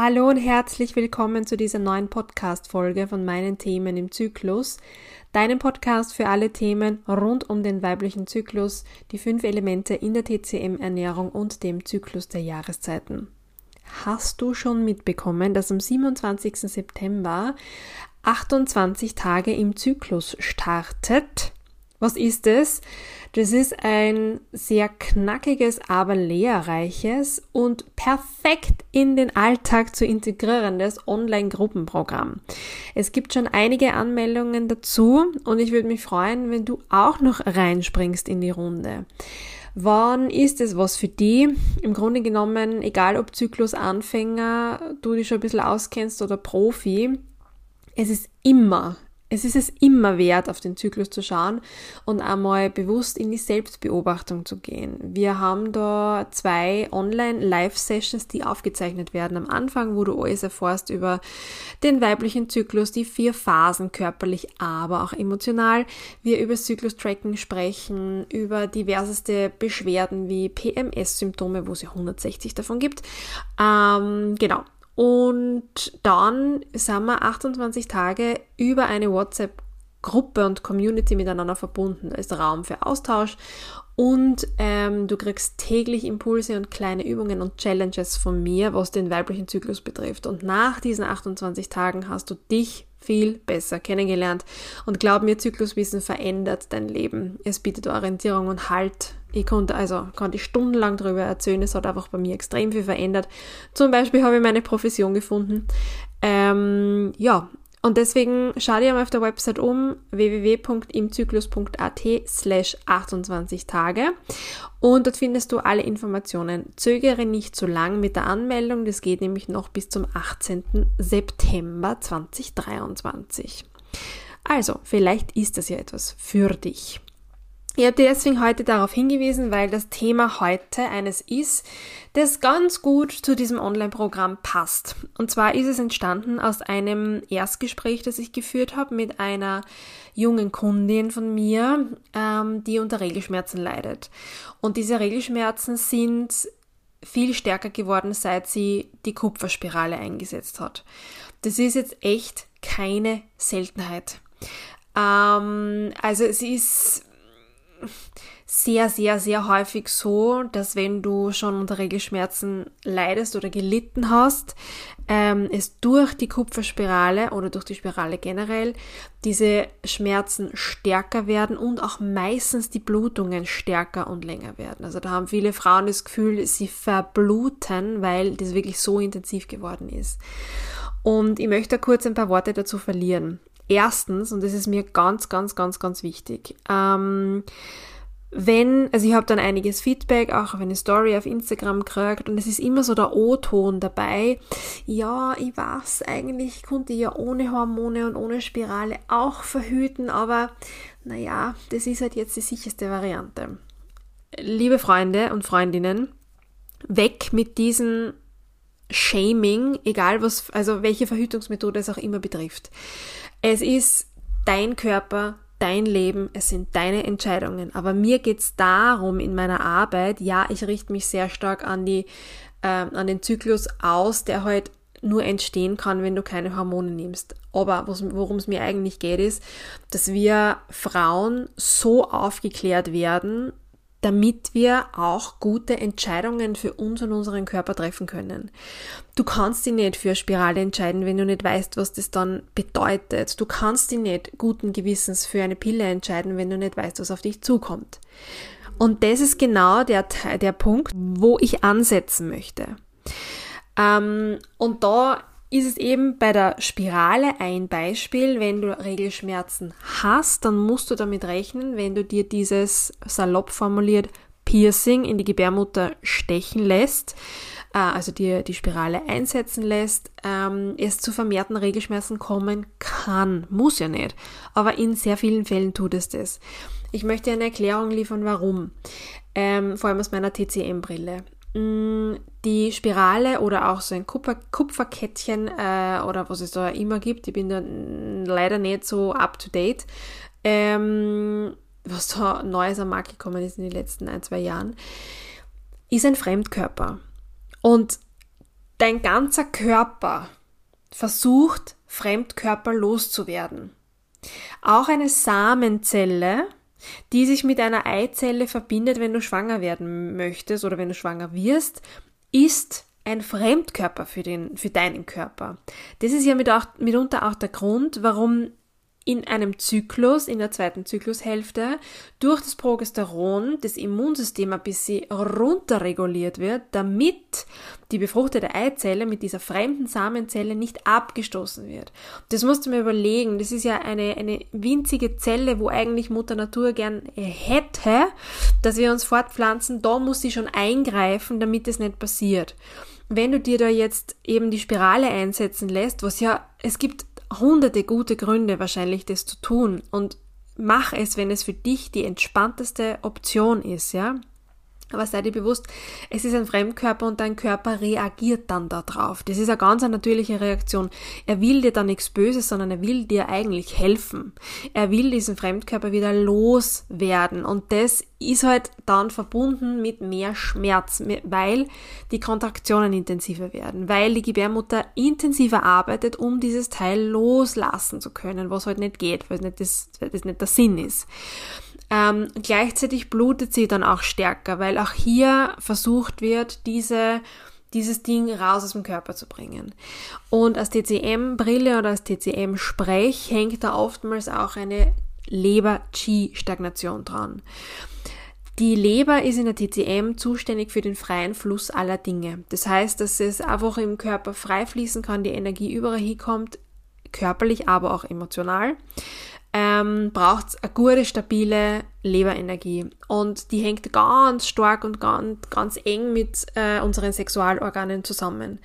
Hallo und herzlich willkommen zu dieser neuen Podcast-Folge von meinen Themen im Zyklus. Deinem Podcast für alle Themen rund um den weiblichen Zyklus, die fünf Elemente in der TCM-Ernährung und dem Zyklus der Jahreszeiten. Hast du schon mitbekommen, dass am 27. September 28 Tage im Zyklus startet? Was ist es? Das ist ein sehr knackiges, aber lehrreiches und perfekt in den Alltag zu integrierendes Online-Gruppenprogramm. Es gibt schon einige Anmeldungen dazu und ich würde mich freuen, wenn du auch noch reinspringst in die Runde. Wann ist es was für die? Im Grunde genommen, egal ob Zyklusanfänger, du dich schon ein bisschen auskennst oder Profi, es ist immer es ist es immer wert, auf den Zyklus zu schauen und einmal bewusst in die Selbstbeobachtung zu gehen. Wir haben da zwei Online-Live-Sessions, die aufgezeichnet werden am Anfang, wo du alles erfährst über den weiblichen Zyklus, die vier Phasen körperlich, aber auch emotional. Wir über Zyklus-Tracking sprechen, über diverseste Beschwerden wie PMS-Symptome, wo es ja 160 davon gibt. Ähm, genau. Und dann sind wir 28 Tage über eine WhatsApp-Gruppe und Community miteinander verbunden. Da ist Raum für Austausch und ähm, du kriegst täglich Impulse und kleine Übungen und Challenges von mir, was den weiblichen Zyklus betrifft. Und nach diesen 28 Tagen hast du dich viel besser kennengelernt. Und glaub mir, Zykluswissen verändert dein Leben. Es bietet Orientierung und Halt. Ich konnte also konnte ich stundenlang darüber erzählen. Es hat einfach bei mir extrem viel verändert. Zum Beispiel habe ich meine Profession gefunden. Ähm, ja, und deswegen schau dir mal auf der Website um www.imzyklus.at slash 28 Tage und dort findest du alle Informationen. Zögere nicht zu lang mit der Anmeldung, das geht nämlich noch bis zum 18. September 2023. Also, vielleicht ist das ja etwas für dich. Ich habe dir deswegen heute darauf hingewiesen, weil das Thema heute eines ist, das ganz gut zu diesem Online-Programm passt. Und zwar ist es entstanden aus einem Erstgespräch, das ich geführt habe mit einer jungen Kundin von mir, ähm, die unter Regelschmerzen leidet. Und diese Regelschmerzen sind viel stärker geworden, seit sie die Kupferspirale eingesetzt hat. Das ist jetzt echt keine Seltenheit. Ähm, also es ist sehr, sehr, sehr häufig so, dass wenn du schon unter Regelschmerzen leidest oder gelitten hast, ähm, es durch die Kupferspirale oder durch die Spirale generell diese Schmerzen stärker werden und auch meistens die Blutungen stärker und länger werden. Also da haben viele Frauen das Gefühl, sie verbluten, weil das wirklich so intensiv geworden ist. Und ich möchte kurz ein paar Worte dazu verlieren. Erstens, und das ist mir ganz, ganz, ganz, ganz wichtig, ähm, wenn, also ich habe dann einiges Feedback, auch auf eine Story auf Instagram gekriegt und es ist immer so der O-Ton dabei. Ja, ich weiß, eigentlich konnte ich ja ohne Hormone und ohne Spirale auch verhüten, aber naja, das ist halt jetzt die sicherste Variante. Liebe Freunde und Freundinnen, weg mit diesem Shaming, egal was, also welche Verhütungsmethode es auch immer betrifft. Es ist dein Körper, dein Leben, es sind deine Entscheidungen. Aber mir geht's darum in meiner Arbeit, ja, ich richte mich sehr stark an die, äh, an den Zyklus aus, der halt nur entstehen kann, wenn du keine Hormone nimmst. Aber worum es mir eigentlich geht, ist, dass wir Frauen so aufgeklärt werden, damit wir auch gute Entscheidungen für uns und unseren Körper treffen können. Du kannst dich nicht für Spirale entscheiden, wenn du nicht weißt, was das dann bedeutet. Du kannst dich nicht guten Gewissens für eine Pille entscheiden, wenn du nicht weißt, was auf dich zukommt. Und das ist genau der, der Punkt, wo ich ansetzen möchte. Ähm, und da ist es eben bei der Spirale ein Beispiel. Wenn du Regelschmerzen hast, dann musst du damit rechnen, wenn du dir dieses salopp formuliert Piercing in die Gebärmutter stechen lässt, äh, also dir die Spirale einsetzen lässt, ähm, es zu vermehrten Regelschmerzen kommen kann. Muss ja nicht. Aber in sehr vielen Fällen tut es das. Ich möchte eine Erklärung liefern, warum. Ähm, vor allem aus meiner TCM-Brille. Mm, die Spirale oder auch so ein Kupfer, Kupferkettchen äh, oder was es da immer gibt, ich bin da leider nicht so up to date, ähm, was da Neues am Markt gekommen ist in den letzten ein, zwei Jahren, ist ein Fremdkörper. Und dein ganzer Körper versucht, Fremdkörper loszuwerden. Auch eine Samenzelle, die sich mit einer Eizelle verbindet, wenn du schwanger werden möchtest oder wenn du schwanger wirst, ist ein Fremdkörper für, den, für deinen Körper. Das ist ja mit auch, mitunter auch der Grund, warum in einem Zyklus, in der zweiten Zyklushälfte, durch das Progesteron das Immunsystem ein bisschen runterreguliert wird, damit die befruchtete Eizelle mit dieser fremden Samenzelle nicht abgestoßen wird. Das musst du mir überlegen. Das ist ja eine, eine winzige Zelle, wo eigentlich Mutter Natur gern hätte, dass wir uns fortpflanzen. Da muss sie schon eingreifen, damit es nicht passiert wenn du dir da jetzt eben die Spirale einsetzen lässt, was ja, es gibt hunderte gute Gründe wahrscheinlich, das zu tun. Und mach es, wenn es für dich die entspannteste Option ist, ja. Aber sei dir bewusst, es ist ein Fremdkörper und dein Körper reagiert dann darauf. Das ist eine ganz natürliche Reaktion. Er will dir da nichts Böses, sondern er will dir eigentlich helfen. Er will diesen Fremdkörper wieder loswerden. Und das ist halt dann verbunden mit mehr Schmerz, weil die Kontraktionen intensiver werden, weil die Gebärmutter intensiver arbeitet, um dieses Teil loslassen zu können, was halt nicht geht, weil es nicht, das, das nicht der Sinn ist. Ähm, gleichzeitig blutet sie dann auch stärker, weil auch hier versucht wird, diese dieses Ding raus aus dem Körper zu bringen. Und als TCM-Brille oder als TCM-Sprech hängt da oftmals auch eine Leber-Chi-Stagnation dran. Die Leber ist in der TCM zuständig für den freien Fluss aller Dinge. Das heißt, dass es einfach im Körper frei fließen kann, die Energie überall hinkommt, körperlich, aber auch emotional ähm, braucht es eine gute, stabile Leberenergie. Und die hängt ganz stark und ganz, ganz eng mit äh, unseren Sexualorganen zusammen.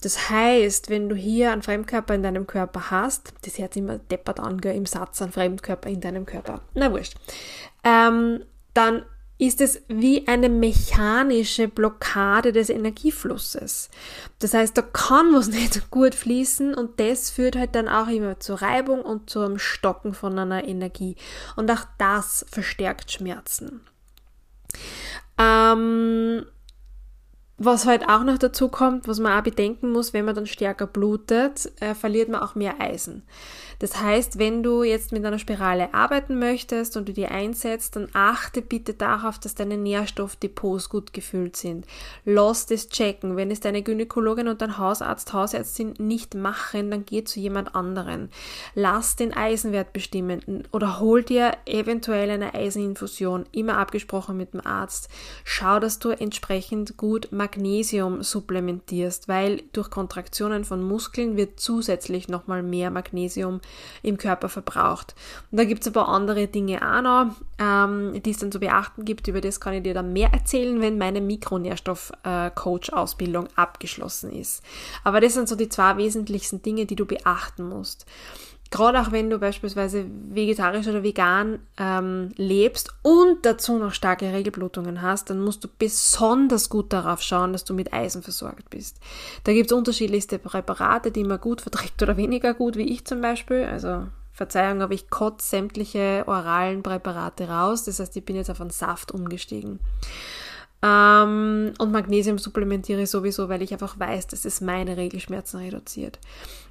Das heißt, wenn du hier einen Fremdkörper in deinem Körper hast, das hört immer deppert an, gell, im Satz, ein Fremdkörper in deinem Körper. Na wurscht. Ähm, dann ist es wie eine mechanische Blockade des Energieflusses. Das heißt, da kann was nicht gut fließen und das führt halt dann auch immer zur Reibung und zum Stocken von einer Energie. Und auch das verstärkt Schmerzen. Ähm, was halt auch noch dazu kommt, was man auch bedenken muss, wenn man dann stärker blutet, äh, verliert man auch mehr Eisen. Das heißt, wenn du jetzt mit einer Spirale arbeiten möchtest und du die einsetzt, dann achte bitte darauf, dass deine Nährstoffdepots gut gefüllt sind. Lass das checken. Wenn es deine Gynäkologin und dein Hausarzt, Hausärztin nicht machen, dann geh zu jemand anderen. Lass den Eisenwert bestimmen oder hol dir eventuell eine Eiseninfusion, immer abgesprochen mit dem Arzt. Schau, dass du entsprechend gut Magnesium supplementierst, weil durch Kontraktionen von Muskeln wird zusätzlich nochmal mehr Magnesium im Körper verbraucht. Und da gibt es ein paar andere Dinge auch noch, ähm, die es dann zu beachten gibt. Über das kann ich dir dann mehr erzählen, wenn meine Mikronährstoff-Coach-Ausbildung abgeschlossen ist. Aber das sind so die zwei wesentlichsten Dinge, die du beachten musst gerade auch wenn du beispielsweise vegetarisch oder vegan ähm, lebst und dazu noch starke Regelblutungen hast, dann musst du besonders gut darauf schauen, dass du mit Eisen versorgt bist. Da gibt es unterschiedlichste Präparate, die man gut verträgt oder weniger gut, wie ich zum Beispiel. Also Verzeihung, aber ich kotze sämtliche oralen Präparate raus. Das heißt, ich bin jetzt auf einen Saft umgestiegen. Ähm, und Magnesium supplementiere ich sowieso, weil ich einfach weiß, dass es meine Regelschmerzen reduziert.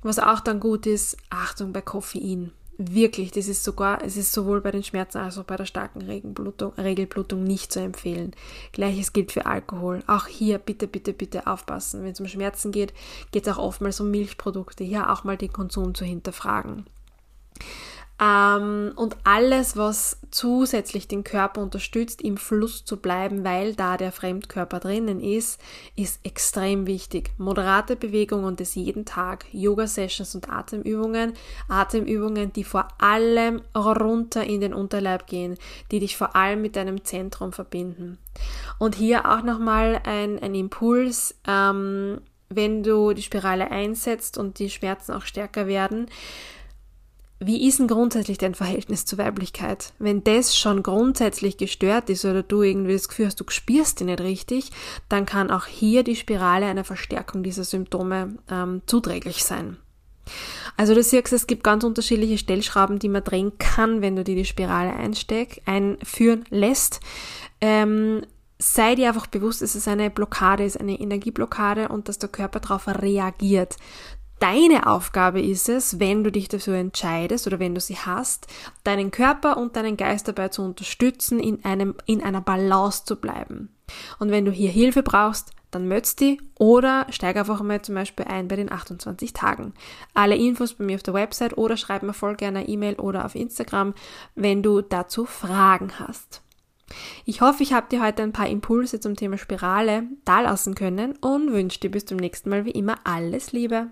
Was auch dann gut ist, Achtung bei Koffein. Wirklich, das ist sogar, es ist sowohl bei den Schmerzen als auch bei der starken Regelblutung, Regelblutung nicht zu empfehlen. Gleiches gilt für Alkohol. Auch hier bitte, bitte, bitte aufpassen. Wenn es um Schmerzen geht, geht es auch oftmals um Milchprodukte. Hier auch mal den Konsum zu hinterfragen. Ähm, und alles, was zusätzlich den Körper unterstützt, im Fluss zu bleiben, weil da der Fremdkörper drinnen ist, ist extrem wichtig. Moderate Bewegung und das jeden Tag. Yoga-Sessions und Atemübungen. Atemübungen, die vor allem runter in den Unterleib gehen, die dich vor allem mit deinem Zentrum verbinden. Und hier auch nochmal ein, ein Impuls. Ähm, wenn du die Spirale einsetzt und die Schmerzen auch stärker werden, wie ist denn grundsätzlich dein Verhältnis zur Weiblichkeit? Wenn das schon grundsätzlich gestört ist oder du irgendwie das Gefühl hast, du spürst die nicht richtig, dann kann auch hier die Spirale einer Verstärkung dieser Symptome ähm, zuträglich sein. Also du siehst, es gibt ganz unterschiedliche Stellschrauben, die man drehen kann, wenn du dir die Spirale einsteck, einführen lässt. Ähm, sei dir einfach bewusst, dass es eine Blockade ist, eine Energieblockade und dass der Körper darauf reagiert. Deine Aufgabe ist es, wenn du dich dafür entscheidest oder wenn du sie hast, deinen Körper und deinen Geist dabei zu unterstützen, in einem, in einer Balance zu bleiben. Und wenn du hier Hilfe brauchst, dann mötst die oder steig einfach mal zum Beispiel ein bei den 28 Tagen. Alle Infos bei mir auf der Website oder schreib mir voll gerne eine E-Mail oder auf Instagram, wenn du dazu Fragen hast. Ich hoffe, ich habe dir heute ein paar Impulse zum Thema Spirale dalassen können und wünsche dir bis zum nächsten Mal wie immer alles Liebe.